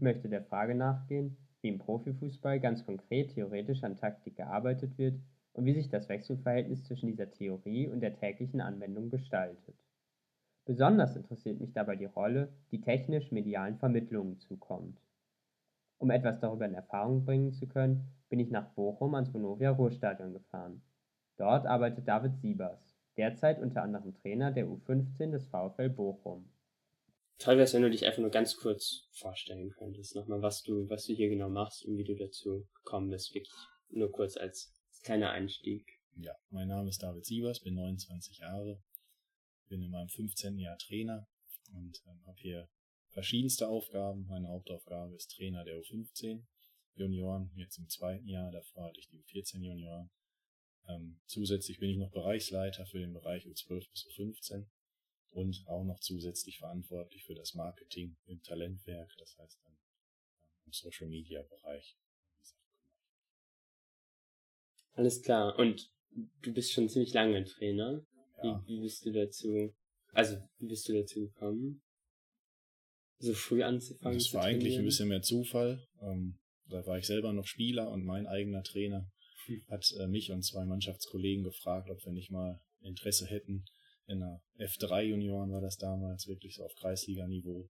Ich möchte der Frage nachgehen, wie im Profifußball ganz konkret theoretisch an Taktik gearbeitet wird und wie sich das Wechselverhältnis zwischen dieser Theorie und der täglichen Anwendung gestaltet. Besonders interessiert mich dabei die Rolle, die technisch-medialen Vermittlungen zukommt. Um etwas darüber in Erfahrung bringen zu können, bin ich nach Bochum ans Vonovia Ruhrstadion gefahren. Dort arbeitet David Siebers, derzeit unter anderem Trainer der U15 des VfL Bochum. Toll wäre es, wenn du dich einfach nur ganz kurz vorstellen könntest, nochmal, was du, was du hier genau machst und wie du dazu gekommen bist, wirklich nur kurz als kleiner Einstieg. Ja, mein Name ist David Siebers, bin 29 Jahre, bin in meinem 15. Jahr Trainer und ähm, habe hier verschiedenste Aufgaben. Meine Hauptaufgabe ist Trainer der U15 Junioren, jetzt im zweiten Jahr, davor hatte ich die U14 Junioren. Ähm, zusätzlich bin ich noch Bereichsleiter für den Bereich U12 bis U15 und auch noch zusätzlich verantwortlich für das Marketing im Talentwerk, das heißt dann im Social Media Bereich. Alles klar. Und du bist schon ziemlich lange Trainer. Ja. Wie, wie bist du dazu, also wie bist du dazu gekommen? So früh anzufangen? Das war eigentlich ein bisschen mehr Zufall. Ähm, da war ich selber noch Spieler und mein eigener Trainer hm. hat äh, mich und zwei Mannschaftskollegen gefragt, ob wir nicht mal Interesse hätten, in der F3 Junioren war das damals, wirklich so auf Kreisliganiveau,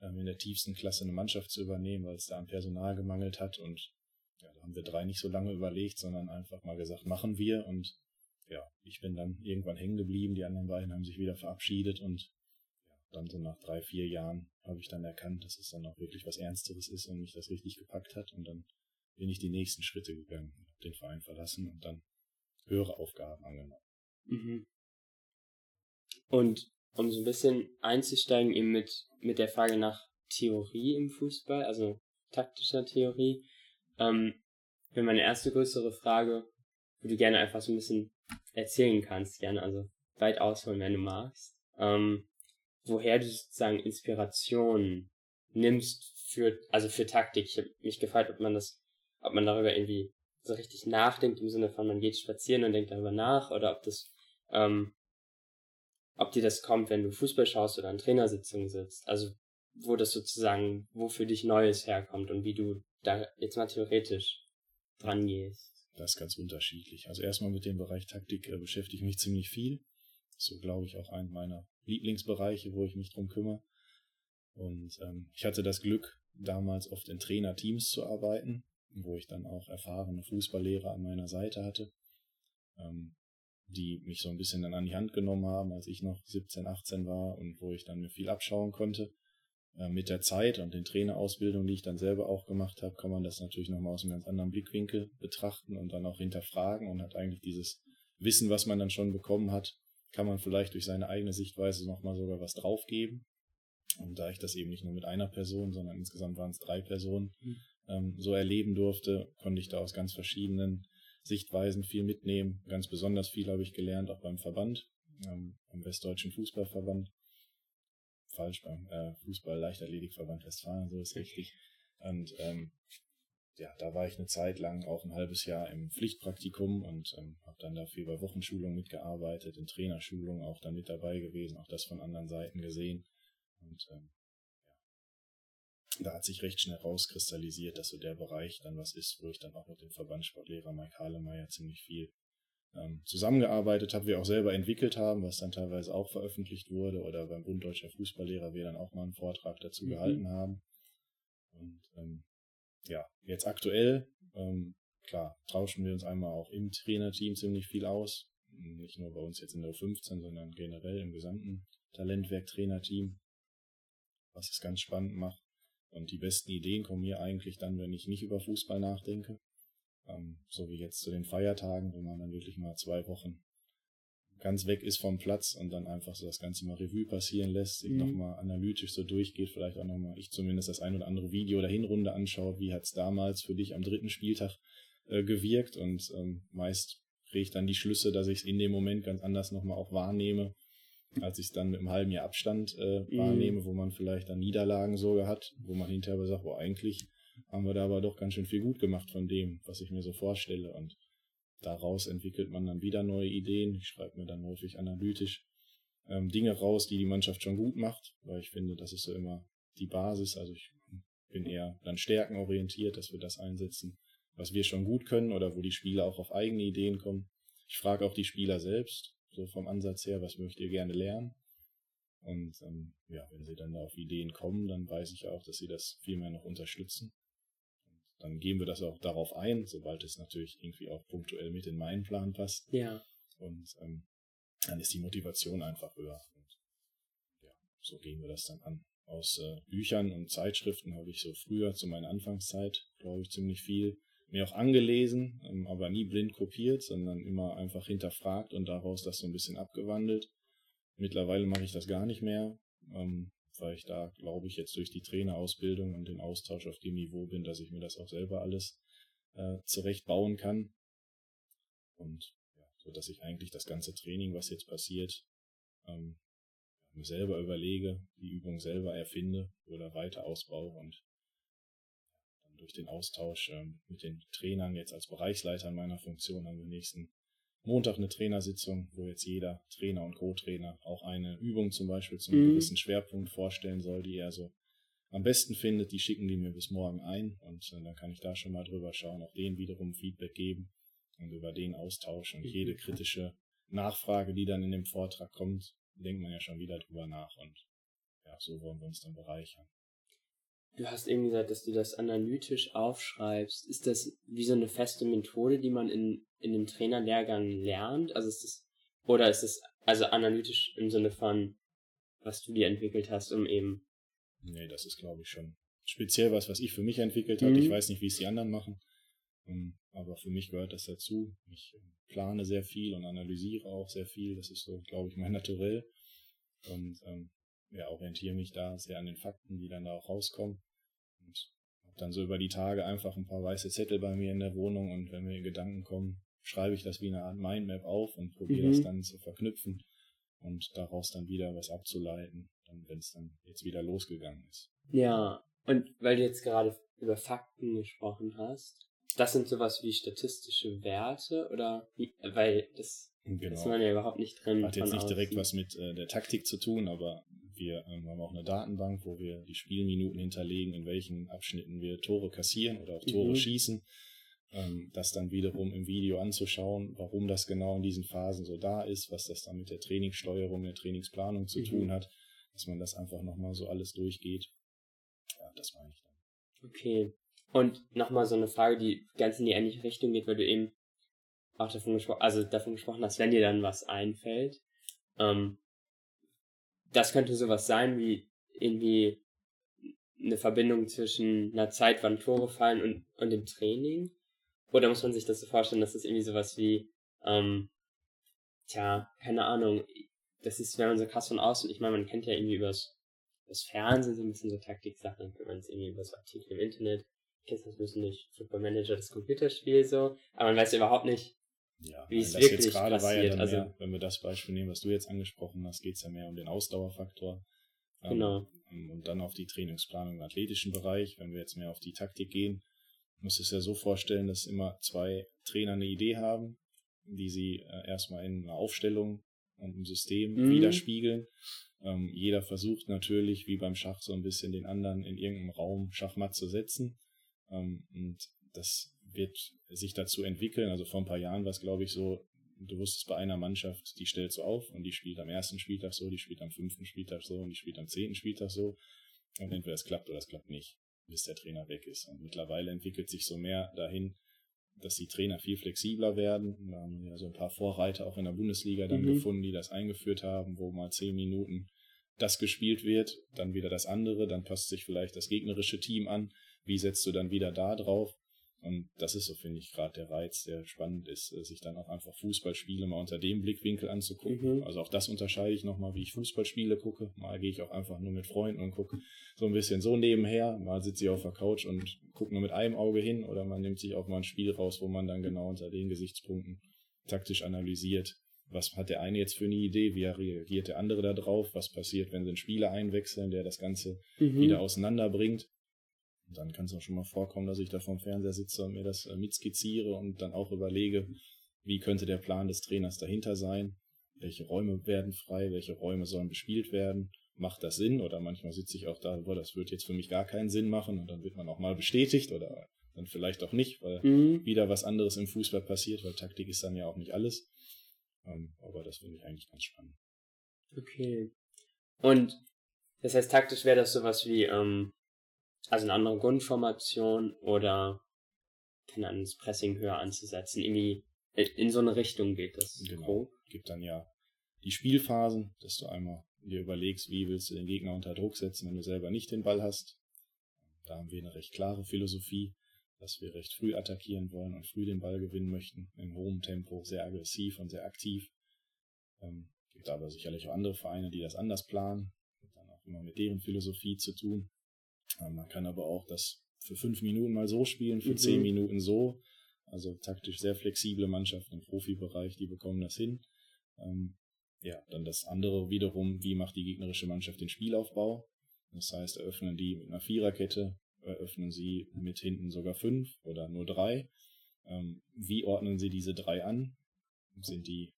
ähm, in der tiefsten Klasse eine Mannschaft zu übernehmen, weil es da an Personal gemangelt hat. Und ja, da haben wir drei nicht so lange überlegt, sondern einfach mal gesagt, machen wir. Und ja, ich bin dann irgendwann hängen geblieben, die anderen beiden haben sich wieder verabschiedet. Und ja, dann so nach drei, vier Jahren habe ich dann erkannt, dass es dann auch wirklich was Ernsteres ist und mich das richtig gepackt hat. Und dann bin ich die nächsten Schritte gegangen, habe den Verein verlassen und dann höhere Aufgaben angenommen. Mhm. Und um so ein bisschen einzusteigen eben mit, mit der Frage nach Theorie im Fußball, also taktischer Theorie, ähm, wäre meine erste größere Frage, wo du gerne einfach so ein bisschen erzählen kannst, gerne, also weit ausholen, wenn du magst, ähm, woher du sozusagen Inspiration nimmst für, also für Taktik. Ich habe mich gefragt, ob man das, ob man darüber irgendwie so richtig nachdenkt, im Sinne von man geht spazieren und denkt darüber nach, oder ob das, ähm, ob dir das kommt, wenn du Fußball schaust oder an Trainersitzungen sitzt. Also wo das sozusagen, wo für dich Neues herkommt und wie du da jetzt mal theoretisch dran gehst. Das ist ganz unterschiedlich. Also erstmal mit dem Bereich Taktik äh, beschäftige ich mich ziemlich viel. So glaube ich auch ein meiner Lieblingsbereiche, wo ich mich drum kümmere. Und ähm, ich hatte das Glück, damals oft in Trainerteams zu arbeiten, wo ich dann auch erfahrene Fußballlehrer an meiner Seite hatte, ähm, die mich so ein bisschen dann an die Hand genommen haben, als ich noch 17, 18 war und wo ich dann mir viel abschauen konnte. Äh, mit der Zeit und den Trainerausbildungen, die ich dann selber auch gemacht habe, kann man das natürlich nochmal aus einem ganz anderen Blickwinkel betrachten und dann auch hinterfragen und hat eigentlich dieses Wissen, was man dann schon bekommen hat, kann man vielleicht durch seine eigene Sichtweise nochmal sogar was draufgeben. Und da ich das eben nicht nur mit einer Person, sondern insgesamt waren es drei Personen, mhm. ähm, so erleben durfte, konnte ich da aus ganz verschiedenen Sichtweisen viel mitnehmen. Ganz besonders viel habe ich gelernt, auch beim Verband, ähm, beim Westdeutschen Fußballverband falsch beim äh, Fußball-Leichtathletikverband Westfalen, so ist richtig. Und ähm, ja, da war ich eine Zeit lang auch ein halbes Jahr im Pflichtpraktikum und ähm, habe dann dafür bei Wochenschulungen mitgearbeitet, in Trainerschulungen auch dann mit dabei gewesen, auch das von anderen Seiten gesehen. Und ähm, da hat sich recht schnell rauskristallisiert, dass so der Bereich dann was ist, wo ich dann auch mit dem Verbandssportlehrer Mike Halemeyer ziemlich viel ähm, zusammengearbeitet habe, wir auch selber entwickelt haben, was dann teilweise auch veröffentlicht wurde oder beim Bund Deutscher Fußballlehrer wir dann auch mal einen Vortrag dazu mhm. gehalten haben. Und ähm, ja, jetzt aktuell, ähm, klar, tauschen wir uns einmal auch im Trainerteam ziemlich viel aus. Nicht nur bei uns jetzt in der U15, sondern generell im gesamten Talentwerk-Trainerteam, was es ganz spannend macht. Und die besten Ideen kommen mir eigentlich dann, wenn ich nicht über Fußball nachdenke, ähm, so wie jetzt zu den Feiertagen, wo man dann wirklich mal zwei Wochen ganz weg ist vom Platz und dann einfach so das Ganze mal Revue passieren lässt, sich mhm. nochmal analytisch so durchgeht, vielleicht auch nochmal, ich zumindest das ein oder andere Video der Hinrunde anschaue, wie hat's damals für dich am dritten Spieltag äh, gewirkt? Und ähm, meist kriege ich dann die Schlüsse, dass ich es in dem Moment ganz anders nochmal auch wahrnehme, als ich es dann mit einem halben Jahr Abstand äh, wahrnehme, wo man vielleicht dann Niederlagen sogar hat, wo man hinterher sagt, wo eigentlich haben wir da aber doch ganz schön viel gut gemacht von dem, was ich mir so vorstelle. Und daraus entwickelt man dann wieder neue Ideen. Ich schreibe mir dann häufig analytisch ähm, Dinge raus, die die Mannschaft schon gut macht, weil ich finde, das ist so immer die Basis. Also ich bin eher dann stärkenorientiert, dass wir das einsetzen, was wir schon gut können oder wo die Spieler auch auf eigene Ideen kommen. Ich frage auch die Spieler selbst, so vom Ansatz her, was möchtet ihr gerne lernen? Und ähm, ja, wenn sie dann auf Ideen kommen, dann weiß ich auch, dass sie das viel mehr noch unterstützen. Und dann gehen wir das auch darauf ein, sobald es natürlich irgendwie auch punktuell mit in meinen Plan passt. Ja. Und ähm, dann ist die Motivation einfach höher. Und ja, so gehen wir das dann an. Aus äh, Büchern und Zeitschriften habe ich so früher zu meiner Anfangszeit, glaube ich, ziemlich viel mir auch angelesen, ähm, aber nie blind kopiert, sondern immer einfach hinterfragt und daraus das so ein bisschen abgewandelt. Mittlerweile mache ich das gar nicht mehr, ähm, weil ich da, glaube ich, jetzt durch die Trainerausbildung und den Austausch auf dem Niveau bin, dass ich mir das auch selber alles äh, zurecht bauen kann. Und ja, so dass ich eigentlich das ganze Training, was jetzt passiert, ähm, mir selber überlege, die Übung selber erfinde oder weiter ausbaue und durch den Austausch ähm, mit den Trainern jetzt als Bereichsleiter in meiner Funktion haben wir nächsten Montag eine Trainersitzung, wo jetzt jeder Trainer und Co-Trainer auch eine Übung zum Beispiel zu einem mhm. gewissen Schwerpunkt vorstellen soll, die er so am besten findet. Die schicken die mir bis morgen ein und äh, dann kann ich da schon mal drüber schauen, auch denen wiederum Feedback geben und über den Austausch und mhm. jede kritische Nachfrage, die dann in dem Vortrag kommt, denkt man ja schon wieder drüber nach und ja, so wollen wir uns dann bereichern. Du hast eben gesagt, dass du das analytisch aufschreibst. Ist das wie so eine feste Methode, die man in, in dem Trainerlehrgang lernt? Also ist das, oder ist es also analytisch im Sinne von, was du dir entwickelt hast, um eben. Nee, das ist glaube ich schon speziell was, was ich für mich entwickelt habe. Mhm. Ich weiß nicht, wie es die anderen machen. Ähm, aber für mich gehört das dazu. Ich ähm, plane sehr viel und analysiere auch sehr viel. Das ist so, glaube ich, mein Naturell. Und ähm, ja, orientiere mich da sehr an den Fakten, die dann da auch rauskommen. Dann so über die Tage einfach ein paar weiße Zettel bei mir in der Wohnung und wenn mir Gedanken kommen, schreibe ich das wie eine Art Mindmap auf und probiere mhm. das dann zu verknüpfen und daraus dann wieder was abzuleiten, dann wenn es dann jetzt wieder losgegangen ist. Ja, und weil du jetzt gerade über Fakten gesprochen hast, das sind sowas wie statistische Werte oder weil das genau. ist man ja überhaupt nicht drin. Hat jetzt nicht direkt was mit äh, der Taktik zu tun, aber wir ähm, haben auch eine Datenbank, wo wir die Spielminuten hinterlegen, in welchen Abschnitten wir Tore kassieren oder auch Tore mhm. schießen. Ähm, das dann wiederum im Video anzuschauen, warum das genau in diesen Phasen so da ist, was das dann mit der Trainingssteuerung, der Trainingsplanung zu mhm. tun hat, dass man das einfach nochmal so alles durchgeht. Ja, das meine ich dann. Okay. Und nochmal so eine Frage, die ganz in die ähnliche Richtung geht, weil du eben auch davon gesprochen, also davon gesprochen hast, wenn dir dann was einfällt. Ähm, das könnte sowas sein wie irgendwie eine Verbindung zwischen einer Zeit, wann Tore fallen und, und dem Training? Oder muss man sich das so vorstellen, dass das irgendwie sowas wie, ähm, tja, keine Ahnung, das ist, wenn man so krass von außen, ich meine, man kennt ja irgendwie übers, das Fernsehen so ein bisschen so Taktik-Sachen, wenn man es irgendwie über so Artikel im Internet, kennt das bisschen durch Football Manager, das Computerspiel so, aber man weiß ja überhaupt nicht, ja, wie es wirklich jetzt gerade. War ja dann also, mehr, wenn wir das Beispiel nehmen, was du jetzt angesprochen hast, geht es ja mehr um den Ausdauerfaktor. Ähm, genau. Ähm, und dann auf die Trainingsplanung im athletischen Bereich. Wenn wir jetzt mehr auf die Taktik gehen, muss es ja so vorstellen, dass immer zwei Trainer eine Idee haben, die sie äh, erstmal in einer Aufstellung und im System mhm. widerspiegeln. Ähm, jeder versucht natürlich, wie beim Schach, so ein bisschen den anderen in irgendeinem Raum Schachmatt zu setzen. Ähm, und das wird sich dazu entwickeln. Also vor ein paar Jahren war es, glaube ich, so, du wusstest bei einer Mannschaft, die stellt so auf und die spielt am ersten Spieltag so, die spielt am fünften Spieltag so und die spielt am zehnten Spieltag so. Und entweder es klappt oder es klappt nicht, bis der Trainer weg ist. Und mittlerweile entwickelt sich so mehr dahin, dass die Trainer viel flexibler werden. Da haben wir ja so ein paar Vorreiter auch in der Bundesliga dann mhm. gefunden, die das eingeführt haben, wo mal zehn Minuten das gespielt wird, dann wieder das andere, dann passt sich vielleicht das gegnerische Team an. Wie setzt du dann wieder da drauf? Und das ist so, finde ich, gerade der Reiz, der spannend ist, äh, sich dann auch einfach Fußballspiele mal unter dem Blickwinkel anzugucken. Mhm. Also auch das unterscheide ich nochmal, wie ich Fußballspiele gucke. Mal gehe ich auch einfach nur mit Freunden und gucke so ein bisschen so nebenher. Mal sitze ich auf der Couch und gucke nur mit einem Auge hin oder man nimmt sich auch mal ein Spiel raus, wo man dann genau unter den Gesichtspunkten taktisch analysiert. Was hat der eine jetzt für eine Idee? Wie reagiert der andere da drauf? Was passiert, wenn sie einen Spieler einwechseln, der das Ganze mhm. wieder auseinanderbringt? Und dann kann es auch schon mal vorkommen, dass ich da vorm Fernseher sitze und mir das äh, mitskizziere und dann auch überlege, wie könnte der Plan des Trainers dahinter sein, welche Räume werden frei, welche Räume sollen bespielt werden macht das Sinn oder manchmal sitze ich auch da, boah, das wird jetzt für mich gar keinen Sinn machen und dann wird man auch mal bestätigt oder dann vielleicht auch nicht, weil mhm. wieder was anderes im Fußball passiert, weil Taktik ist dann ja auch nicht alles. Ähm, aber das finde ich eigentlich ganz spannend. Okay. Und das heißt, taktisch wäre das sowas wie, ähm, also eine andere Grundformation oder keine Ahnung, das Pressing höher anzusetzen. Irgendwie in so eine Richtung geht das. Genau. Grob. Gibt dann ja die Spielphasen, dass du einmal dir überlegst, wie willst du den Gegner unter Druck setzen, wenn du selber nicht den Ball hast. Da haben wir eine recht klare Philosophie, dass wir recht früh attackieren wollen und früh den Ball gewinnen möchten, in hohem Tempo, sehr aggressiv und sehr aktiv. Ähm, gibt aber sicherlich auch andere Vereine, die das anders planen, hat dann auch immer mit deren Philosophie zu tun. Ähm, man kann aber auch das für fünf Minuten mal so spielen, für mhm. zehn Minuten so. Also taktisch sehr flexible Mannschaften im Profibereich, die bekommen das hin. Ähm, ja, dann das andere wiederum, wie macht die gegnerische Mannschaft den Spielaufbau? Das heißt, eröffnen die mit einer Viererkette, eröffnen sie mit hinten sogar fünf oder nur drei. Ähm, wie ordnen sie diese drei an? Sind die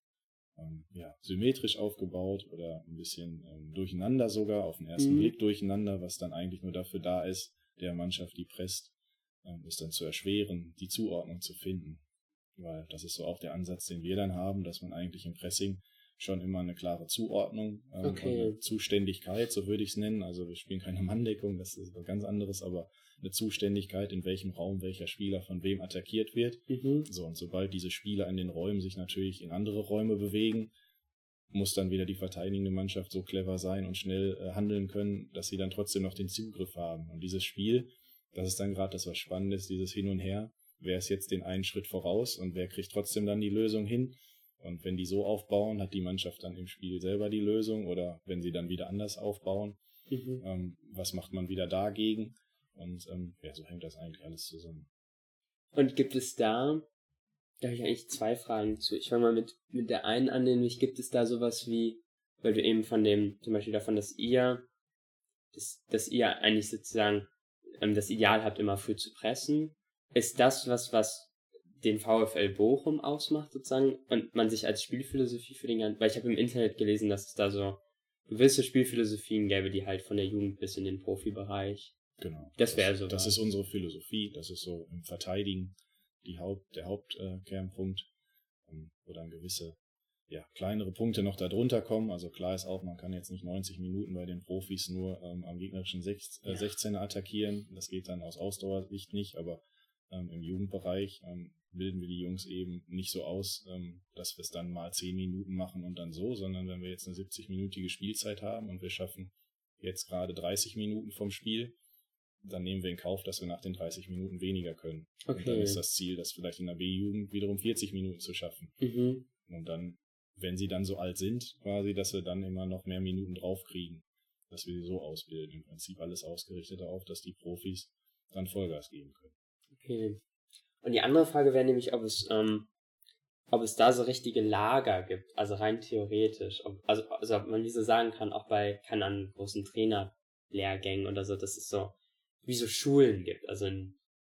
ähm, ja, symmetrisch aufgebaut oder ein bisschen ähm, durcheinander sogar, auf den ersten mhm. Blick durcheinander, was dann eigentlich nur dafür da ist, der Mannschaft, die presst, ähm, ist dann zu erschweren, die Zuordnung zu finden. Weil das ist so auch der Ansatz, den wir dann haben, dass man eigentlich im Pressing schon immer eine klare Zuordnung, ähm, okay. eine Zuständigkeit, so würde ich es nennen. Also wir spielen keine Manndeckung, das ist was ganz anderes, aber eine Zuständigkeit, in welchem Raum welcher Spieler von wem attackiert wird. Mhm. So, und sobald diese Spieler in den Räumen sich natürlich in andere Räume bewegen, muss dann wieder die verteidigende Mannschaft so clever sein und schnell äh, handeln können, dass sie dann trotzdem noch den Zugriff haben. Und dieses Spiel, das ist dann gerade das, was spannend ist, dieses Hin und Her. Wer ist jetzt den einen Schritt voraus und wer kriegt trotzdem dann die Lösung hin? Und wenn die so aufbauen, hat die Mannschaft dann im Spiel selber die Lösung oder wenn sie dann wieder anders aufbauen, mhm. ähm, was macht man wieder dagegen? Und ähm, ja, so hängt das eigentlich alles zusammen. Und gibt es da, da habe ich eigentlich zwei Fragen zu. Ich fange mal mit, mit der einen an, nämlich gibt es da sowas wie, weil du eben von dem, zum Beispiel davon, dass ihr, dass, dass ihr eigentlich sozusagen ähm, das Ideal habt, immer früh zu pressen. Ist das was, was den VfL Bochum ausmacht sozusagen und man sich als Spielphilosophie für den ganzen, weil ich habe im Internet gelesen, dass es da so gewisse Spielphilosophien gäbe, die halt von der Jugend bis in den Profibereich. Genau. Das wäre so. Das ist unsere Philosophie, das ist so im Verteidigen die Haupt, der Hauptkernpunkt, äh, wo dann gewisse ja, kleinere Punkte noch darunter kommen. Also klar ist auch, man kann jetzt nicht 90 Minuten bei den Profis nur ähm, am gegnerischen Sech, äh, 16er attackieren. Das geht dann aus Ausdauersicht nicht, aber ähm, im Jugendbereich ähm, bilden wir die Jungs eben nicht so aus, ähm, dass wir es dann mal 10 Minuten machen und dann so, sondern wenn wir jetzt eine 70-minütige Spielzeit haben und wir schaffen jetzt gerade 30 Minuten vom Spiel, dann nehmen wir in Kauf, dass wir nach den 30 Minuten weniger können. Okay. Und dann ist das Ziel, das vielleicht in der B-Jugend wiederum 40 Minuten zu schaffen. Mhm. Und dann, wenn sie dann so alt sind, quasi, dass wir dann immer noch mehr Minuten draufkriegen, dass wir sie so ausbilden. Im Prinzip alles ausgerichtet darauf, dass die Profis dann Vollgas geben können. Okay. Und die andere Frage wäre nämlich, ob es, ähm, ob es da so richtige Lager gibt, also rein theoretisch. Ob, also, also ob man wie so sagen kann, auch bei, keine Ahnung, großen Trainerlehrgängen oder so, dass es so, wie so Schulen gibt. Also in,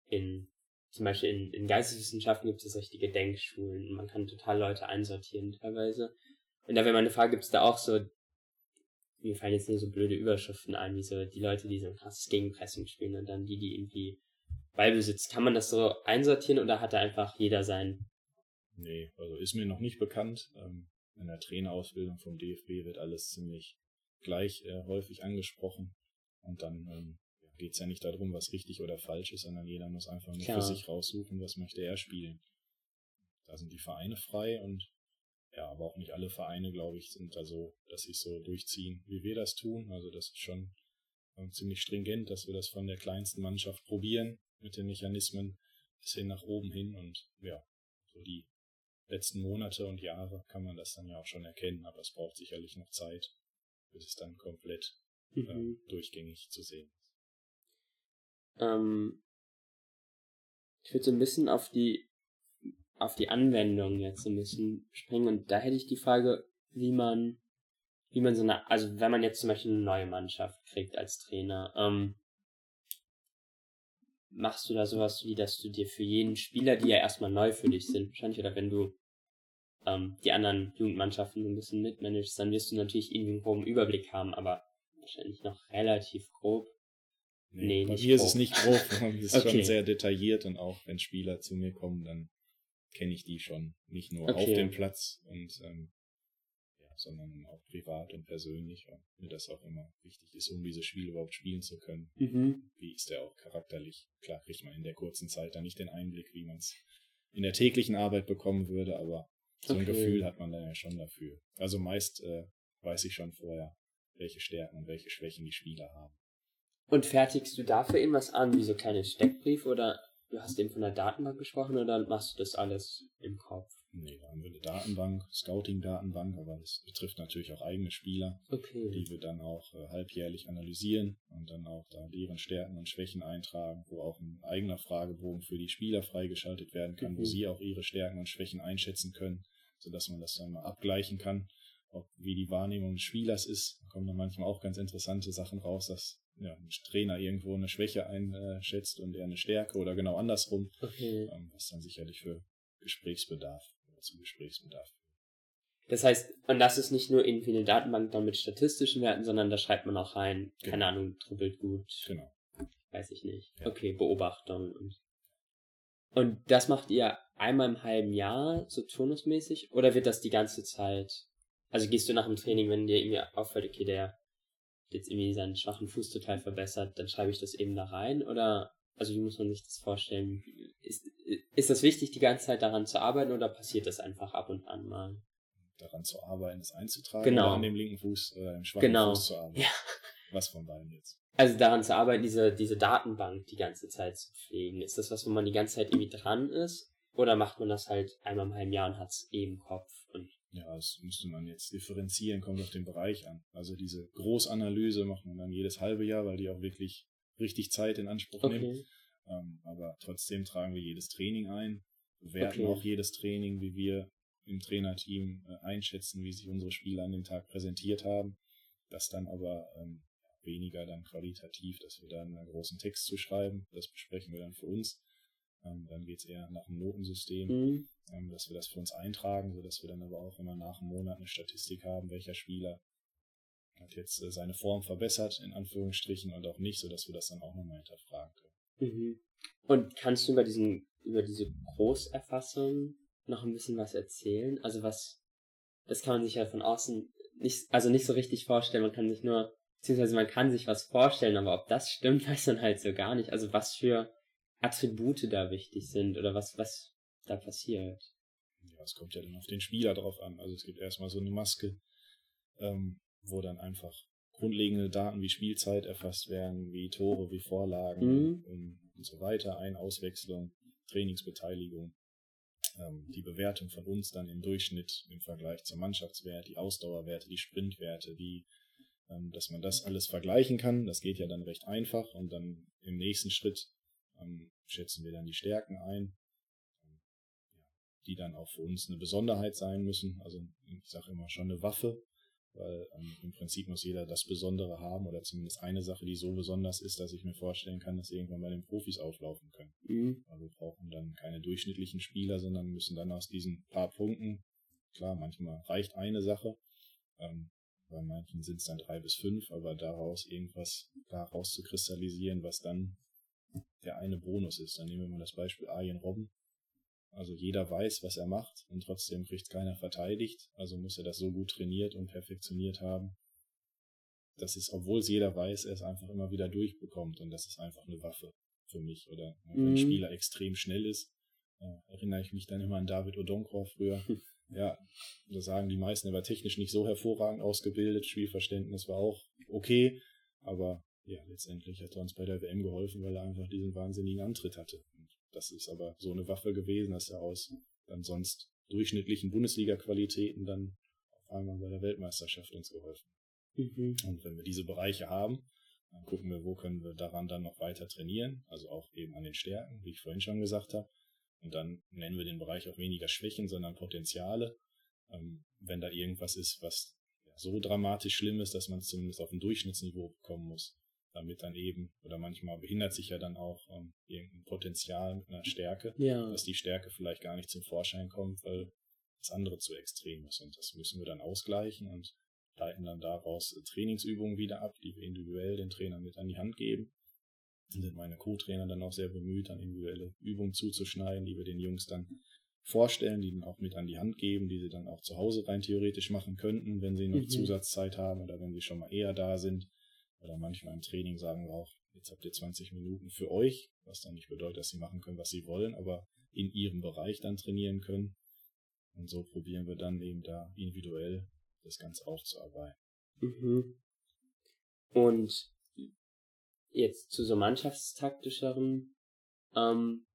in zum Beispiel in, in Geisteswissenschaften gibt es richtige Denkschulen. Man kann total Leute einsortieren teilweise. Und da wäre meine Frage, gibt es da auch so, mir fallen jetzt nur so blöde Überschriften ein, wie so die Leute, die so ein krasses Gegenpressing spielen und dann die, die irgendwie Ballbesitz. Kann man das so einsortieren oder hat da einfach jeder sein? Nee, also ist mir noch nicht bekannt. Ähm, in der Trainerausbildung vom DFB wird alles ziemlich gleich äh, häufig angesprochen. Und dann ähm, geht es ja nicht darum, was richtig oder falsch ist, sondern jeder muss einfach nur Klar. für sich raussuchen, was möchte er spielen. Da sind die Vereine frei und ja, aber auch nicht alle Vereine, glaube ich, sind da so, dass sie es so durchziehen, wie wir das tun. Also das ist schon ziemlich stringent, dass wir das von der kleinsten Mannschaft probieren mit den Mechanismen bis hin nach oben hin und ja, so die letzten Monate und Jahre kann man das dann ja auch schon erkennen, aber es braucht sicherlich noch Zeit, bis es dann komplett äh, mhm. durchgängig zu sehen ist. Ähm, ich würde so ein bisschen auf die auf die Anwendung jetzt so ein bisschen springen und da hätte ich die Frage, wie man wie man so eine, also wenn man jetzt zum Beispiel eine neue Mannschaft kriegt als Trainer, ähm, machst du da sowas wie, dass du dir für jeden Spieler, die ja erstmal neu für dich sind, wahrscheinlich, oder wenn du ähm, die anderen Jugendmannschaften so ein bisschen mitmanagst, dann wirst du natürlich irgendwie einen groben Überblick haben, aber wahrscheinlich noch relativ grob. Nee, Nee, bei nicht mir ist grob. es nicht grob, es ist Okay. schon sehr detailliert und auch wenn Spieler zu mir kommen, dann kenne ich die schon nicht nur auf Okay. dem Platz und ähm, sondern auch privat und persönlich, weil mir das auch immer wichtig ist, um diese Spiele überhaupt spielen zu können. Mhm. Wie ist der auch charakterlich? Klar kriegt man in der kurzen Zeit dann nicht den Einblick, wie man es in der täglichen Arbeit bekommen würde, aber so ein Okay. Gefühl hat man dann ja schon dafür. Also meist äh, weiß ich schon vorher, welche Stärken und welche Schwächen die Spieler haben. Und fertigst du dafür irgendwas an, wie so kleine Steckbriefe oder du hast eben von der Datenbank gesprochen oder machst du das alles im Kopf? Nee, da haben wir eine Datenbank, Scouting-Datenbank, aber das betrifft natürlich auch eigene Spieler, Okay. die wir dann auch äh, halbjährlich analysieren und dann auch da deren Stärken und Schwächen eintragen, wo auch ein eigener Fragebogen für die Spieler freigeschaltet werden kann, wo Mhm. sie auch ihre Stärken und Schwächen einschätzen können, sodass man das dann mal abgleichen kann, ob wie die Wahrnehmung des Spielers ist. Da kommen dann manchmal auch ganz interessante Sachen raus, dass ja, ein Trainer irgendwo eine Schwäche einschätzt und er eine Stärke oder genau andersrum, okay. ähm, was dann sicherlich für Gesprächsbedarf zum Gesprächsbedarf. Das heißt, und das ist nicht nur irgendwie eine Datenbank dann mit statistischen Werten, sondern da schreibt man auch rein, keine Genau. Ahnung, dribbelt gut, Genau. weiß ich nicht. Ja. Okay, Beobachtung und. Und das macht ihr einmal im halben Jahr, so turnusmäßig, oder wird das die ganze Zeit? Also gehst du nach dem Training, wenn dir irgendwie auffällt, okay, der jetzt irgendwie seinen schwachen Fuß total verbessert, dann schreibe ich das eben da rein? Oder, also wie muss man sich das vorstellen? Ist, ist das wichtig, die ganze Zeit daran zu arbeiten oder passiert das einfach ab und an mal? Daran zu arbeiten, es einzutragen Genau. oder an dem linken Fuß oder dem schwachen Genau. Fuß zu arbeiten. Ja. Was von beiden jetzt? Also daran zu arbeiten, diese, diese Datenbank die ganze Zeit zu pflegen. Ist das was, wo man die ganze Zeit irgendwie dran ist? Oder macht man das halt einmal im halben Jahr und hat's eh im Kopf? Und Ja, das müsste man jetzt differenzieren, kommt auf den Bereich an. Also diese Großanalyse macht man dann jedes halbe Jahr, weil die auch wirklich richtig Zeit in Anspruch nimmt. okay. Ähm, aber trotzdem tragen wir jedes Training ein, bewerten Okay. auch jedes Training, wie wir im Trainerteam äh, einschätzen, wie sich unsere Spieler an dem Tag präsentiert haben. Das dann aber ähm, weniger dann qualitativ, dass wir da einen großen Text zu schreiben. Das besprechen wir dann für uns. Ähm, dann geht's eher nach dem Notensystem, Mhm. ähm, dass wir das für uns eintragen, sodass wir dann aber auch immer nach einem Monat eine Statistik haben, welcher Spieler hat jetzt äh, seine Form verbessert, in Anführungsstrichen, und auch nicht, sodass wir das dann auch nochmal hinterfragen können. Mhm. Und kannst du über diesen, über diese Großerfassung noch ein bisschen was erzählen? Also was, das kann man sich ja von außen nicht, also nicht so richtig vorstellen. Man kann sich nur, beziehungsweise man kann sich was vorstellen, aber ob das stimmt, weiß man halt so gar nicht. Also was für Attribute da wichtig sind oder was, was da passiert. Ja, es kommt ja dann auf den Spieler drauf an. Also es gibt erstmal so eine Maske, ähm, wo dann einfach grundlegende Daten wie Spielzeit erfasst werden, wie Tore, wie Vorlagen Mhm. ähm, und so weiter, Ein-, Auswechslung, Trainingsbeteiligung, ähm, die Bewertung von uns dann im Durchschnitt im Vergleich zum Mannschaftswert, die Ausdauerwerte, die Sprintwerte, die ähm, dass man das alles vergleichen kann. Das geht ja dann recht einfach und dann im nächsten Schritt ähm, schätzen wir dann die Stärken ein, ähm, die dann auch für uns eine Besonderheit sein müssen. Also ich sage immer schon eine Waffe, weil ähm, im Prinzip muss jeder das Besondere haben oder zumindest eine Sache, die so besonders ist, dass ich mir vorstellen kann, dass sie irgendwann bei den Profis auflaufen können. Mhm. Aber wir brauchen dann keine durchschnittlichen Spieler, sondern müssen dann aus diesen paar Punkten, klar, manchmal reicht eine Sache, ähm, bei manchen sind es dann drei bis fünf, aber daraus irgendwas klar rauszukristallisieren, was dann der eine Bonus ist. Dann nehmen wir mal das Beispiel Arjen Robben. Also jeder weiß, was er macht und trotzdem kriegt keiner verteidigt. Also muss er das so gut trainiert und perfektioniert haben, dass es, obwohl es jeder weiß, er es einfach immer wieder durchbekommt und das ist einfach eine Waffe für mich. Oder wenn Mhm. ein Spieler extrem schnell ist, äh, erinnere ich mich dann immer an David Odonkor früher. Ja, da sagen die meisten, er war technisch nicht so hervorragend ausgebildet, Spielverständnis war auch okay, aber ja, letztendlich hat er uns bei der WM geholfen, weil er einfach diesen wahnsinnigen Antritt hatte. Das ist aber so eine Waffe gewesen, dass er aus dann sonst durchschnittlichen Bundesliga-Qualitäten dann auf einmal bei der Weltmeisterschaft uns geholfen. Mhm. Und wenn wir diese Bereiche haben, dann gucken wir, wo können wir daran dann noch weiter trainieren, also auch eben an den Stärken, wie ich vorhin schon gesagt habe. Und dann nennen wir den Bereich auch weniger Schwächen, sondern Potenziale. Ähm, wenn da irgendwas ist, was ja, so dramatisch schlimm ist, dass man es zumindest auf ein Durchschnittsniveau bekommen muss, damit dann eben, oder manchmal behindert sich ja dann auch ähm, irgendein Potenzial mit einer Stärke, Ja. dass die Stärke vielleicht gar nicht zum Vorschein kommt, weil das andere zu extrem ist. Und das müssen wir dann ausgleichen und leiten dann daraus Trainingsübungen wieder ab, die wir individuell den Trainern mit an die Hand geben. Dann sind meine Co-Trainer dann auch sehr bemüht, dann individuelle Übungen zuzuschneiden, die wir den Jungs dann vorstellen, die dann auch mit an die Hand geben, die sie dann auch zu Hause rein theoretisch machen könnten, wenn sie noch mhm. Zusatzzeit haben oder wenn sie schon mal eher da sind. Oder manchmal im Training sagen wir auch, jetzt habt ihr 20 Minuten für euch, was dann nicht bedeutet, dass sie machen können, was sie wollen, aber in ihrem Bereich dann trainieren können. Und so probieren wir dann eben da individuell das Ganze aufzuarbeiten. Mhm. Und jetzt zu so mannschaftstaktischeren ähm,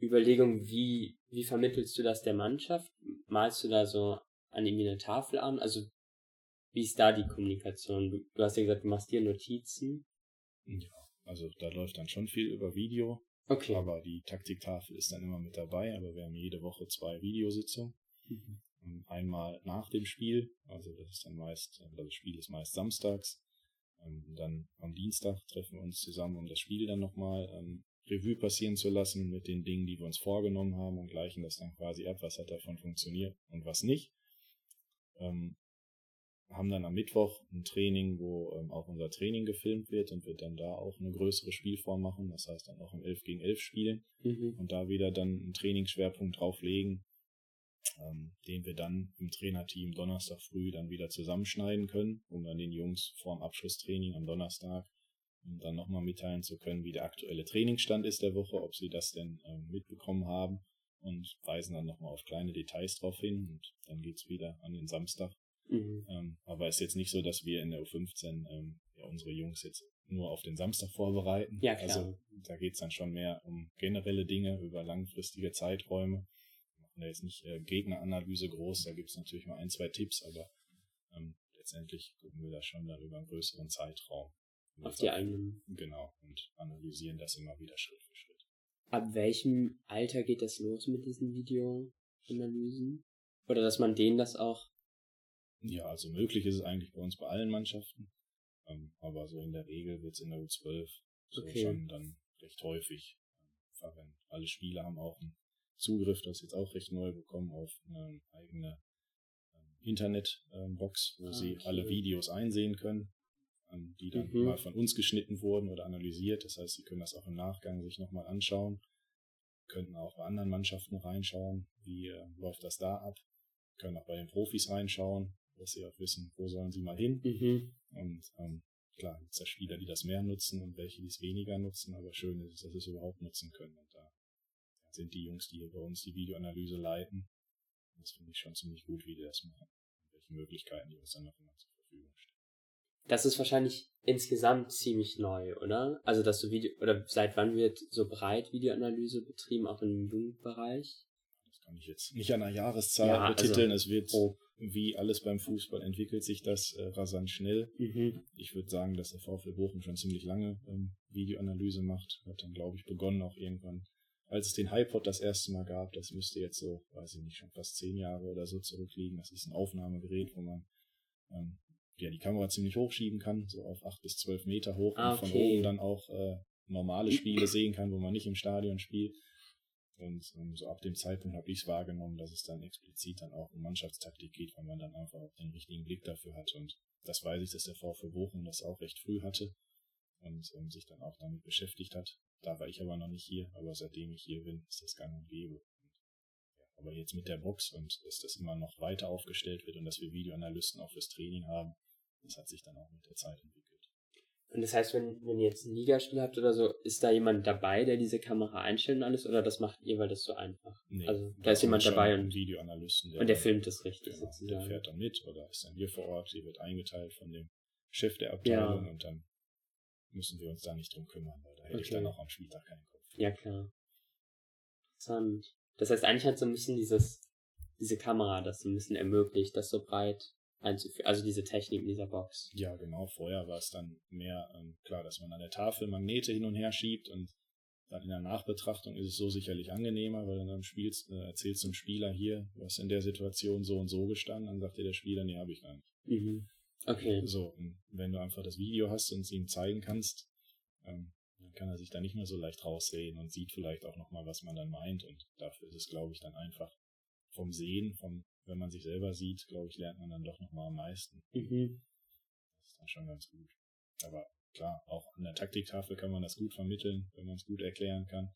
Überlegungen, wie, wie vermittelst du das der Mannschaft? Malst du da so an irgendwie eine Tafel an? Also wie ist da die Kommunikation? Du, du hast ja gesagt, du machst dir Notizen. Ja, also da läuft dann schon viel über Video. Okay. Aber die Taktiktafel ist dann immer mit dabei, aber wir haben jede Woche zwei Videositzungen. Mhm. Einmal nach dem Spiel, also das ist dann meist, das Spiel ist meist samstags. Ähm, dann am Dienstag treffen wir uns zusammen, um das Spiel dann nochmal ähm, Revue passieren zu lassen mit den Dingen, die wir uns vorgenommen haben und gleichen das dann quasi ab, was hat davon funktioniert und was nicht. Ähm, haben dann am Mittwoch ein Training, wo ähm, auch unser Training gefilmt wird und wird dann da auch eine größere Spielform machen, das heißt dann auch im 11 gegen 11 spielen mhm. und da wieder dann einen Trainingsschwerpunkt drauf legen, ähm, den wir dann im Trainerteam Donnerstag früh dann wieder zusammenschneiden können, um dann den Jungs vor dem Abschlusstraining am Donnerstag um dann nochmal mitteilen zu können, wie der aktuelle Trainingsstand ist der Woche, ob sie das denn ähm, mitbekommen haben und weisen dann nochmal auf kleine Details drauf hin und dann geht's wieder an den Samstag. Mhm. Ähm, aber es ist jetzt nicht so, dass wir in der U15 ähm, ja, unsere Jungs jetzt nur auf den Samstag vorbereiten. Ja, klar. Also da geht's dann schon mehr um generelle Dinge über langfristige Zeiträume. Wir machen da jetzt nicht äh, Gegneranalyse groß, da gibt's natürlich mal ein, zwei Tipps, aber ähm, letztendlich gucken wir da schon dann über einen größeren Zeitraum. Auf die eigenen. Genau, und analysieren das immer wieder Schritt für Schritt. Ab welchem Alter geht das los mit diesen Videoanalysen? Oder dass man denen das auch. Ja, also möglich ist es eigentlich bei uns bei allen Mannschaften. Ähm, aber so in der Regel wird es in der U12 so okay. schon dann recht häufig ähm, verwendet. Alle Spieler haben auch einen Zugriff, das ist jetzt auch recht neu bekommen, auf eine eigene ähm, Internetbox, wo ah, sie alle Videos einsehen können die dann mhm. mal von uns geschnitten wurden oder analysiert. Das heißt, Sie können das auch im Nachgang sich nochmal anschauen. Könnten auch bei anderen Mannschaften reinschauen, wie äh, läuft das da ab. Können auch bei den Profis reinschauen, dass sie auch wissen, wo sollen sie mal hin. Mhm. Und ähm, klar, gibt es ja Spieler, die das mehr nutzen und welche, die es weniger nutzen, aber schön ist es, dass sie es überhaupt nutzen können. Und da sind die Jungs, die bei uns die Videoanalyse leiten. Das finde ich schon ziemlich gut, wie die das machen. Und welche Möglichkeiten die uns dann noch immer zur Verfügung stellen. Das ist wahrscheinlich insgesamt ziemlich neu, oder? Also, dass du Video, oder seit wann wird so breit Videoanalyse betrieben, auch im Jugendbereich? Kann ich jetzt nicht an einer Jahreszahl ja, also betiteln. Also, es wird, oh. wie alles beim Fußball, entwickelt sich das äh, rasant schnell. Mhm. Ich würde sagen, dass der VfL Bochum schon ziemlich lange ähm, Videoanalyse macht. Hat dann, glaube ich, begonnen auch irgendwann, als es den HiPod das erste Mal gab. Das müsste jetzt so, weiß ich nicht, schon fast zehn Jahre oder so zurückliegen. Das ist ein Aufnahmegerät, wo man ähm, ja, die Kamera ziemlich hochschieben kann, so auf acht bis zwölf Meter hoch ah, okay. und von oben dann auch äh, normale Spiele sehen kann, wo man nicht im Stadion spielt. Und ähm, so ab dem Zeitpunkt habe ich es wahrgenommen, dass es dann explizit dann auch um Mannschaftstaktik geht, weil man dann einfach auch den richtigen Blick dafür hat. Und das weiß ich, dass der VfL Bochum das auch recht früh hatte und ähm, sich dann auch damit beschäftigt hat. Da war ich aber noch nicht hier, aber seitdem ich hier bin, ist das gang und gäbe. aber jetzt mit der Box und dass das immer noch weiter aufgestellt wird und dass wir Videoanalysten auch fürs Training haben, das hat sich dann auch mit der Zeit entwickelt. Und das heißt, wenn, wenn ihr jetzt ein Ligaspiel habt oder so, ist da jemand dabei, der diese Kamera einstellt und alles, oder das macht ihr, weil das so einfach? Nee, also da ist jemand dabei und Videoanalysten, der und der filmt das richtig genau, sozusagen. Der fährt dann mit oder ist dann hier vor Ort, die wird eingeteilt von dem Chef der Abteilung ja. und dann müssen wir uns da nicht drum kümmern, weil da hätte okay. ich dann auch am Spieltag keinen Kopf. Ja klar. Interessant. Das heißt, eigentlich hat so ein bisschen dieses, diese Kamera das so ein bisschen ermöglicht, das so breit einzuführen, also diese Technik in dieser Box. Ja, genau. Vorher war es dann mehr ähm, klar, dass man an der Tafel Magnete hin und her schiebt und dann in der Nachbetrachtung ist es so sicherlich angenehmer, weil dann spielst, äh, erzählst du dem Spieler hier, du hast in der Situation so und so gestanden, dann sagt dir der Spieler, nee, habe ich gar nicht. Mhm. Okay. So, und wenn du einfach das Video hast und es ihm zeigen kannst, ähm, dann kann er sich da nicht mehr so leicht raussehen und sieht vielleicht auch nochmal, was man dann meint und dafür ist es, glaube ich, dann einfach vom Sehen, vom, wenn man sich selber sieht, glaube ich, lernt man dann doch nochmal am meisten. Mhm. Das ist dann schon ganz gut. Aber klar, auch an der Taktiktafel kann man das gut vermitteln, wenn man es gut erklären kann.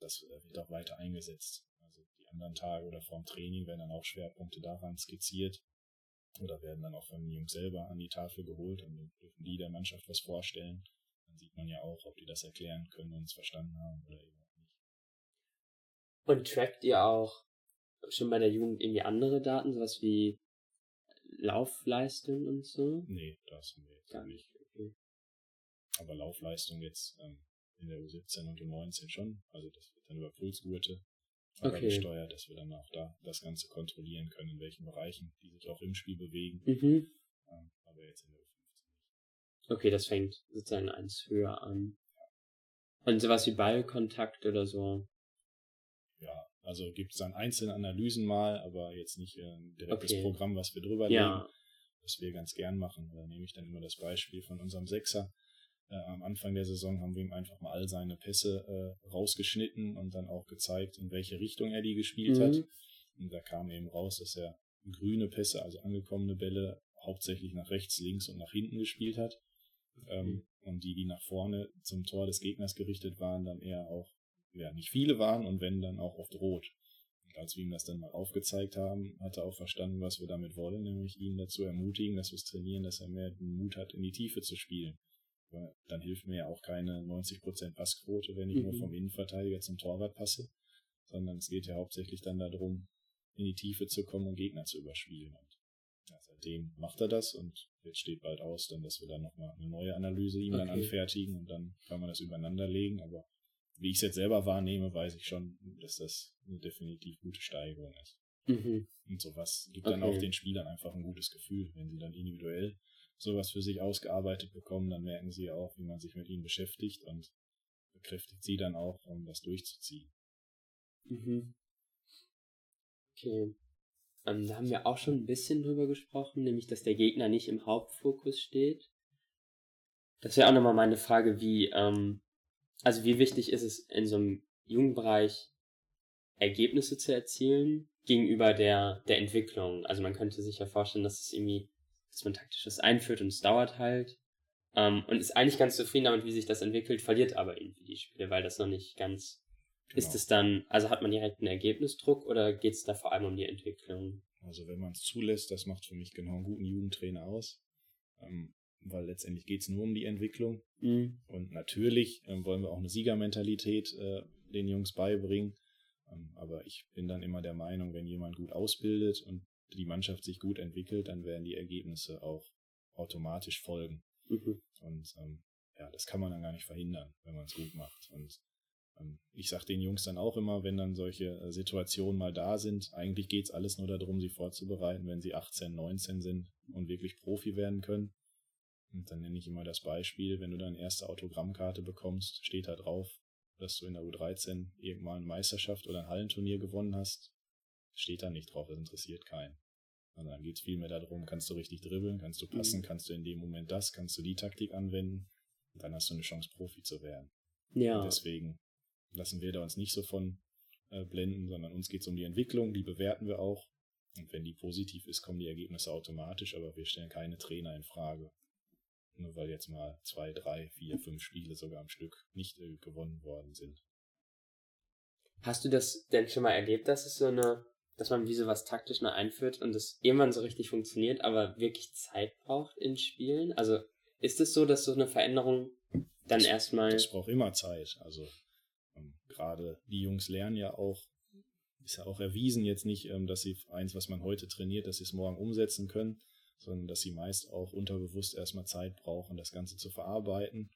Das äh, wird auch weiter eingesetzt. Also die anderen Tage oder vorm Training werden dann auch Schwerpunkte daran skizziert oder werden dann auch von den Jungs selber an die Tafel geholt und dann dürfen die der Mannschaft was vorstellen. Dann sieht man ja auch, ob die das erklären können und es verstanden haben oder eben auch nicht. Und trackt ihr auch schon bei der Jugend irgendwie andere Daten, sowas wie Laufleistung und so? Nee, das haben wir jetzt Gar nicht. Okay. Aber Laufleistung jetzt ähm, in der U17 und U19 schon. Also das wird dann über Pulsgurte Okay. gesteuert, dass wir dann auch da das Ganze kontrollieren können, in welchen Bereichen die sich auch im Spiel bewegen. Mhm. Ähm, aber jetzt in der U15 nicht. Okay, das fängt sozusagen eins höher an. Und sowas wie Ballkontakt oder so. Ja, also gibt es dann einzelne Analysen mal, aber jetzt nicht äh, ein direktes Okay. Programm, was wir drüber Ja. legen, was wir ganz gern machen. Da nehme ich dann immer das Beispiel von unserem Sechser. Äh, am Anfang der Saison haben wir ihm einfach mal all seine Pässe äh, rausgeschnitten und dann auch gezeigt, in welche Richtung er die gespielt Mhm. hat. Und da kam eben raus, dass er grüne Pässe, also angekommene Bälle, hauptsächlich nach rechts, links und nach hinten gespielt hat. Ähm, und die, die nach vorne zum Tor des Gegners gerichtet waren, dann eher auch, ja, nicht viele waren und wenn dann auch oft rot. Und als wir ihm das dann mal aufgezeigt haben, hat er auch verstanden, was wir damit wollen, nämlich ihn dazu ermutigen, dass wir es trainieren, dass er mehr den Mut hat, in die Tiefe zu spielen. Weil dann hilft mir ja auch keine 90% Passquote, wenn ich nur Mhm. vom Innenverteidiger zum Torwart passe, sondern es geht ja hauptsächlich dann darum, in die Tiefe zu kommen und Gegner zu überspielen. Und ja, seitdem macht er das und jetzt steht bald aus, dann, dass wir dann nochmal eine neue Analyse ihm dann Okay. anfertigen und dann kann man das übereinander legen. Aber wie ich es jetzt selber wahrnehme, weiß ich schon, dass das eine definitiv gute Steigerung ist. Mhm. Und sowas gibt dann Okay. auch den Spielern einfach ein gutes Gefühl. Wenn sie dann individuell sowas für sich ausgearbeitet bekommen, dann merken sie auch, wie man sich mit ihnen beschäftigt und bekräftigt sie dann auch, um das durchzuziehen. Mhm. Okay. Ähm, da haben wir auch schon ein bisschen drüber gesprochen, nämlich, dass der Gegner nicht im Hauptfokus steht. Das wäre auch nochmal meine Frage, wie, ähm, also wie wichtig ist es in so einem Jugendbereich Ergebnisse zu erzielen gegenüber der, der Entwicklung? Also man könnte sich ja vorstellen, dass es irgendwie, dass man taktisches einführt und es dauert halt. Ähm, und ist eigentlich ganz zufrieden damit, wie sich das entwickelt, verliert aber irgendwie die Spiele, weil das noch nicht ganz ist Genau. es dann, also hat man direkt einen Ergebnisdruck oder geht es da vor allem um die Entwicklung? Also wenn man es zulässt, das macht für mich genau einen guten Jugendtrainer aus. Ähm, weil letztendlich geht es nur um die Entwicklung. Mhm. Und natürlich ähm, wollen wir auch eine Siegermentalität äh, den Jungs beibringen. Ähm, aber ich bin dann immer der Meinung, wenn jemand gut ausbildet und die Mannschaft sich gut entwickelt, dann werden die Ergebnisse auch automatisch folgen. Mhm. Und ähm, ja, das kann man dann gar nicht verhindern, wenn man es gut macht. Und ähm, ich sage den Jungs dann auch immer, wenn dann solche äh, Situationen mal da sind, eigentlich geht's alles nur darum, sie vorzubereiten, wenn sie 18, 19 sind und wirklich Profi werden können. Und dann nenne ich immer das Beispiel, wenn du deine erste Autogrammkarte bekommst, steht da drauf, dass du in der U13 irgendwann eine Meisterschaft oder ein Hallenturnier gewonnen hast. Steht da nicht drauf, das interessiert keinen. Und dann geht's viel mehr darum, kannst du richtig dribbeln, kannst du passen, Mhm. kannst du in dem Moment das, kannst du die Taktik anwenden. Und dann hast du eine Chance, Profi zu werden. Ja. Und deswegen lassen wir da uns nicht so von äh, blenden, sondern uns geht's um die Entwicklung, die bewerten wir auch. Und wenn die positiv ist, kommen die Ergebnisse automatisch, aber wir stellen keine Trainer in Frage. Nur weil jetzt mal zwei, drei, vier, fünf Spiele sogar am Stück nicht äh, gewonnen worden sind. Hast du das denn schon mal erlebt, dass es so eine, dass man wie sowas taktisch neu einführt und es irgendwann so richtig funktioniert, aber wirklich Zeit braucht in Spielen? Also ist es so, dass so eine Veränderung dann erstmal. Das braucht immer Zeit. Also ähm, gerade die Jungs lernen ja auch, ist ja auch erwiesen jetzt nicht, ähm, dass sie eins, was man heute trainiert, dass sie es morgen umsetzen können, sondern dass sie meist auch unterbewusst erstmal Zeit brauchen, das Ganze zu verarbeiten.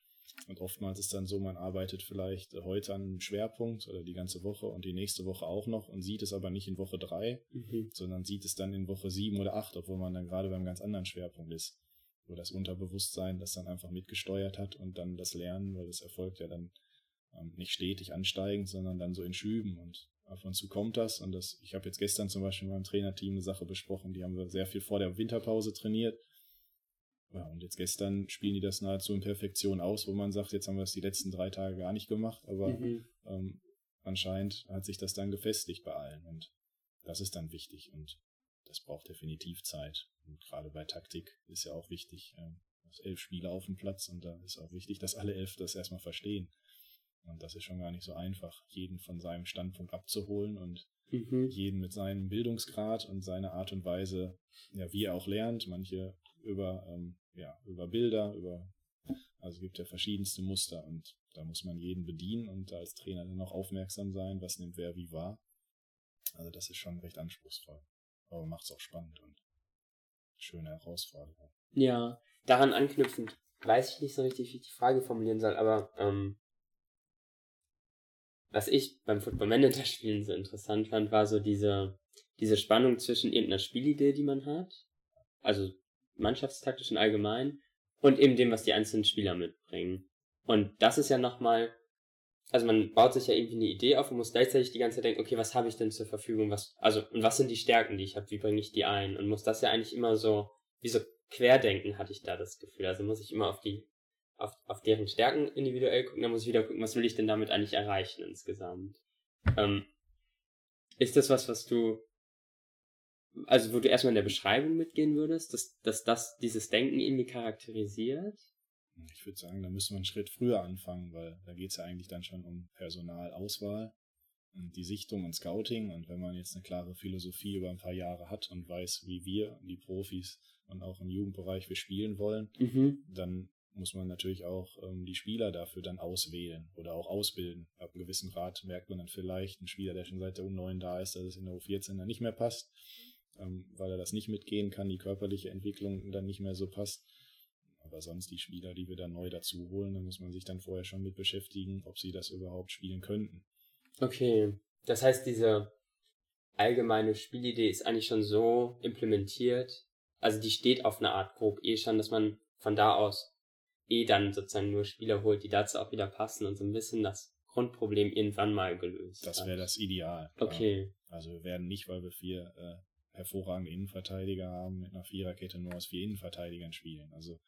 Und oftmals ist dann so, man arbeitet vielleicht heute an einem Schwerpunkt oder die ganze Woche und die nächste Woche auch noch und sieht es aber nicht in Woche drei, Mhm. sondern sieht es dann in Woche sieben oder acht, obwohl man dann gerade beim ganz anderen Schwerpunkt ist. Wo das Unterbewusstsein das dann einfach mitgesteuert hat und dann das Lernen, weil das erfolgt ja dann ähm, nicht stetig ansteigend, sondern dann so in Schüben und ab und zu kommt das und das, ich habe jetzt gestern zum Beispiel mit meinem Trainerteam eine Sache besprochen, die haben wir sehr viel vor der Winterpause trainiert. Ja, und jetzt gestern spielen die das nahezu in Perfektion aus, wo man sagt, jetzt haben wir es die letzten drei Tage gar nicht gemacht, aber Mhm. ähm, anscheinend hat sich das dann gefestigt bei allen. Und das ist dann wichtig und das braucht definitiv Zeit. Und gerade bei Taktik ist ja auch wichtig, ähm, elf Spieler auf dem Platz und da ist auch wichtig, dass alle elf das erstmal verstehen. Und das ist schon gar nicht so einfach, jeden von seinem Standpunkt abzuholen und mhm. jeden mit seinem Bildungsgrad und seiner Art und Weise, ja, wie er auch lernt. Manche über, ähm, ja, über Bilder, über, also gibt ja verschiedenste Muster und da muss man jeden bedienen und da als Trainer dann auch aufmerksam sein, was nimmt wer wie wahr. Also das ist schon recht anspruchsvoll. Aber macht es auch spannend und schöne Herausforderung. Ja, daran anknüpfend weiß ich nicht so richtig, wie ich die Frage formulieren soll, aber ähm, was ich beim Football Manager Spielen so interessant fand, war so diese, diese Spannung zwischen irgendeiner Spielidee, die man hat, also mannschaftstaktisch und allgemein, und eben dem, was die einzelnen Spieler mitbringen. Und das ist ja nochmal, also man baut sich ja irgendwie eine Idee auf und muss gleichzeitig die ganze Zeit denken, okay, was habe ich denn zur Verfügung, was, also, und was sind die Stärken, die ich habe, wie bringe ich die ein? Und muss das ja eigentlich immer so, wie so querdenken, hatte ich da das Gefühl. Also muss ich immer auf die auf, auf deren Stärken individuell gucken, dann muss ich wieder gucken, was will ich denn damit eigentlich erreichen insgesamt. Ähm, ist das was, was du, also wo du erstmal in der Beschreibung mitgehen würdest, dass, dass das dieses Denken irgendwie charakterisiert? Ich würde sagen, da müssen wir einen Schritt früher anfangen, weil da geht es ja eigentlich dann schon um Personalauswahl und die Sichtung und Scouting. Und wenn man jetzt eine klare Philosophie über ein paar Jahre hat und weiß, wie wir, die Profis und auch im Jugendbereich wir spielen wollen, mhm. dann muss man natürlich auch ähm, die Spieler dafür dann auswählen oder auch ausbilden. Ab einem gewissen Grad merkt man dann vielleicht einen Spieler, der schon seit der U9 da ist, dass es in der U14 dann nicht mehr passt, ähm, weil er das nicht mitgehen kann, die körperliche Entwicklung dann nicht mehr so passt. Aber sonst die Spieler, die wir dann neu dazu holen, da muss man sich dann vorher schon mit beschäftigen, ob sie das überhaupt spielen könnten. Okay, das heißt, diese allgemeine Spielidee ist eigentlich schon so implementiert, also die steht auf einer Art grob eh schon, dass man von da aus eh dann sozusagen nur Spieler holt, die dazu auch wieder passen und so ein bisschen das Grundproblem irgendwann mal gelöst. Das wäre das Ideal. Okay. Also wir werden nicht, weil wir vier äh, hervorragende Innenverteidiger haben, mit einer Viererkette nur aus vier Innenverteidigern spielen. Also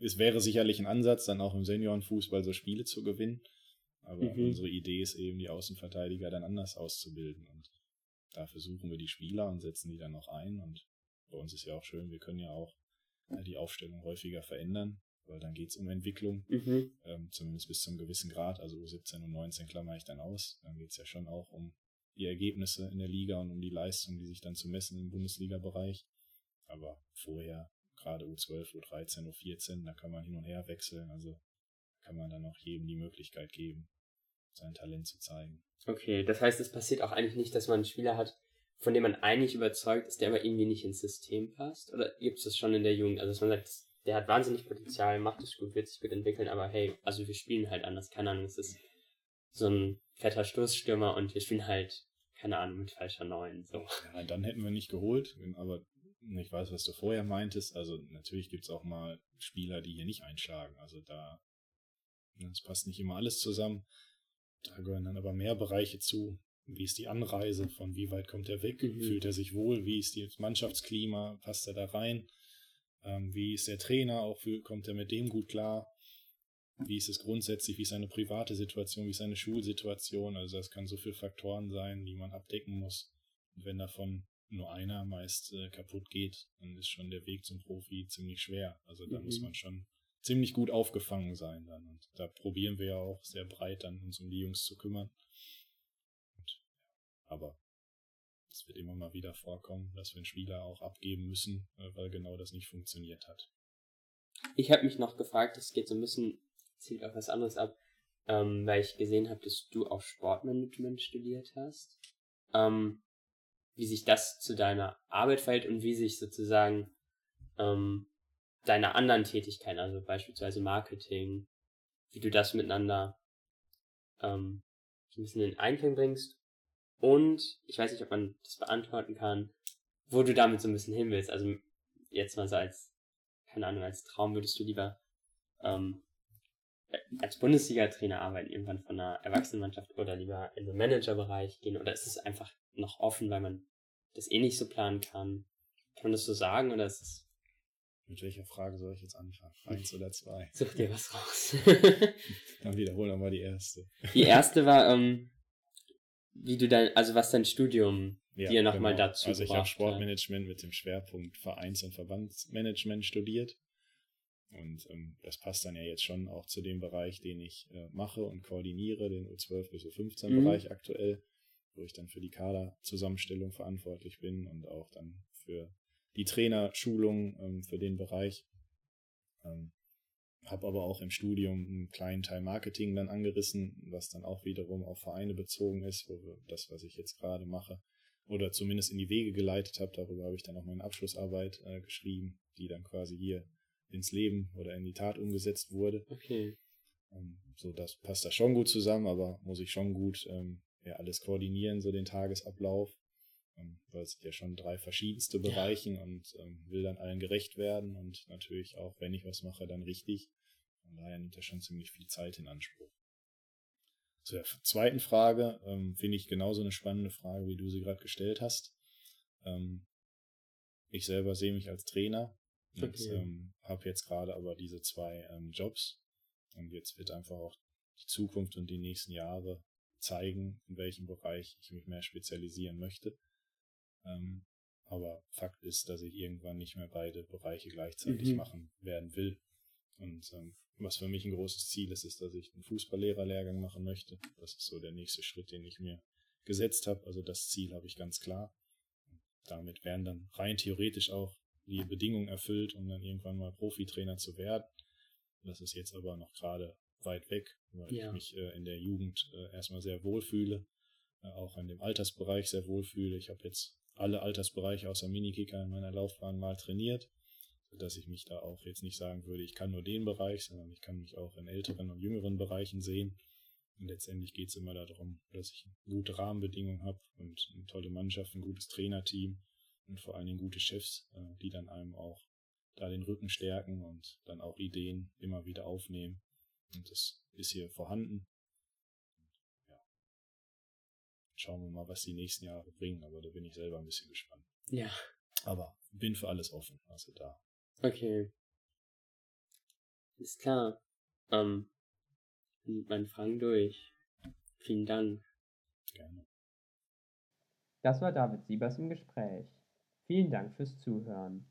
es wäre sicherlich ein Ansatz, dann auch im Seniorenfußball so Spiele zu gewinnen. Aber mhm. unsere Idee ist eben, die Außenverteidiger dann anders auszubilden. Und dafür suchen wir die Spieler und setzen die dann noch ein. Und bei uns ist ja auch schön, wir können ja auch die Aufstellung häufiger verändern weil dann geht es um Entwicklung, mhm. ähm, zumindest bis zum gewissen Grad, also U17 und 19 klammer ich dann aus. Dann geht es ja schon auch um die Ergebnisse in der Liga und um die Leistung, die sich dann zu messen im Bundesliga-Bereich. Aber vorher, gerade U12, U13, U14, da kann man hin und her wechseln, also kann man dann auch jedem die Möglichkeit geben, sein Talent zu zeigen. Okay, das heißt, es passiert auch eigentlich nicht, dass man einen Spieler hat, von dem man eigentlich überzeugt ist, der aber irgendwie nicht ins System passt? Oder gibt es das schon in der Jugend? Also, dass man sagt, der hat wahnsinnig Potenzial, macht es gut, wird sich gut entwickeln, aber hey, also wir spielen halt anders, keine Ahnung, es ist so ein fetter Stoßstürmer und wir spielen halt, keine Ahnung, mit falscher Neun, so. Ja, dann hätten wir nicht geholt, aber ich weiß, was du vorher meintest, also natürlich gibt es auch mal Spieler, die hier nicht einschlagen, also da, es passt nicht immer alles zusammen, da gehören dann aber mehr Bereiche zu, wie ist die Anreise, von wie weit kommt er weg, mhm. fühlt er sich wohl, wie ist das Mannschaftsklima, passt er da rein, ähm, wie ist der Trainer, auch für, kommt er mit dem gut klar? Wie ist es grundsätzlich, wie ist seine private Situation, wie ist seine Schulsituation? Also das kann so viele Faktoren sein, die man abdecken muss. Und wenn davon nur einer meist äh, kaputt geht, dann ist schon der Weg zum Profi ziemlich schwer. Also da mhm. muss man schon ziemlich gut aufgefangen sein dann. Und da probieren wir ja auch sehr breit dann uns um die Jungs zu kümmern. Und, aber es wird immer mal wieder vorkommen, dass wir einen Spieler auch abgeben müssen, äh, weil genau das nicht funktioniert hat. Ich habe mich noch gefragt, das geht so ein bisschen, zielt auf was anderes ab, ähm, weil ich gesehen habe, dass du auch Sportmanagement studiert hast. Ähm, wie sich das zu deiner Arbeit verhält und wie sich sozusagen ähm, deine anderen Tätigkeiten, also beispielsweise Marketing, wie du das miteinander ähm, ein bisschen in Einklang bringst und ich weiß nicht, ob man das beantworten kann, wo du damit so ein bisschen hin willst. Also jetzt mal so als, keine Ahnung, als Traum würdest du lieber ähm, als Bundesliga-Trainer arbeiten, irgendwann von einer Erwachsenenmannschaft oder lieber in den Managerbereich gehen? Oder ist es einfach noch offen, weil man das eh nicht so planen kann? Kann man das so sagen oder ist es. Mit welcher Frage soll ich jetzt anfangen? Eins oder zwei? Such dir was raus. Dann wiederholen wir mal die erste. Die erste war, ähm, wie du dein, also was dein Studium ja, die er nochmal genau. dazu Also ich habe Sportmanagement mit dem Schwerpunkt Vereins- und Verbandsmanagement studiert. Und ähm, das passt dann ja jetzt schon auch zu dem Bereich, den ich äh, mache und koordiniere, den U12 bis U15-Bereich mhm. aktuell, wo ich dann für die Kaderzusammenstellung verantwortlich bin und auch dann für die Trainerschulung ähm, für den Bereich. Ähm, habe aber auch im Studium einen kleinen Teil Marketing dann angerissen, was dann auch wiederum auf Vereine bezogen ist, wo wir das, was ich jetzt gerade mache, oder zumindest in die Wege geleitet habe. Darüber habe ich dann auch meine Abschlussarbeit äh, geschrieben, die dann quasi hier ins Leben oder in die Tat umgesetzt wurde. Okay. Ähm, so, das passt da schon gut zusammen, aber muss ich schon gut ähm, ja, alles koordinieren, so den Tagesablauf. Ähm, weil es ja schon drei verschiedenste Bereichen ja. und ähm, will dann allen gerecht werden und natürlich auch, wenn ich was mache, dann richtig. Von daher nimmt er schon ziemlich viel Zeit in Anspruch. Zu der zweiten Frage ähm, finde ich genauso eine spannende Frage, wie du sie gerade gestellt hast. Ähm, ich selber sehe mich als Trainer und okay. ähm, habe jetzt gerade aber diese zwei ähm, Jobs. Und jetzt wird einfach auch die Zukunft und die nächsten Jahre zeigen, in welchem Bereich ich mich mehr spezialisieren möchte. Ähm, aber Fakt ist, dass ich irgendwann nicht mehr beide Bereiche gleichzeitig mhm. machen werden will. Und ähm, was für mich ein großes Ziel ist, ist, dass ich einen Fußballlehrerlehrgang machen möchte. Das ist so der nächste Schritt, den ich mir gesetzt habe. Also das Ziel habe ich ganz klar. Damit wären dann rein theoretisch auch die Bedingungen erfüllt, um dann irgendwann mal Profitrainer zu werden. Das ist jetzt aber noch gerade weit weg, weil ja. ich mich äh, in der Jugend äh, erstmal sehr wohl fühle, äh, auch in dem Altersbereich sehr wohl fühle. Ich habe jetzt alle Altersbereiche außer Minikicker in meiner Laufbahn mal trainiert, sodass ich mich da auch jetzt nicht sagen würde, ich kann nur den Bereich, sondern ich kann mich auch in älteren und jüngeren Bereichen sehen. Und letztendlich geht es immer darum, dass ich gute Rahmenbedingungen habe und eine tolle Mannschaft, ein gutes Trainerteam und vor allen Dingen gute Chefs, äh, die dann einem auch da den Rücken stärken und dann auch Ideen immer wieder aufnehmen. Und das ist hier vorhanden schauen wir mal, was die nächsten Jahre bringen, aber da bin ich selber ein bisschen gespannt. Ja. Aber bin für alles offen, also da. Okay. Ist klar. Ähm, mein Fragen durch. Vielen Dank. Gerne. Das war David Siebers im Gespräch. Vielen Dank fürs Zuhören.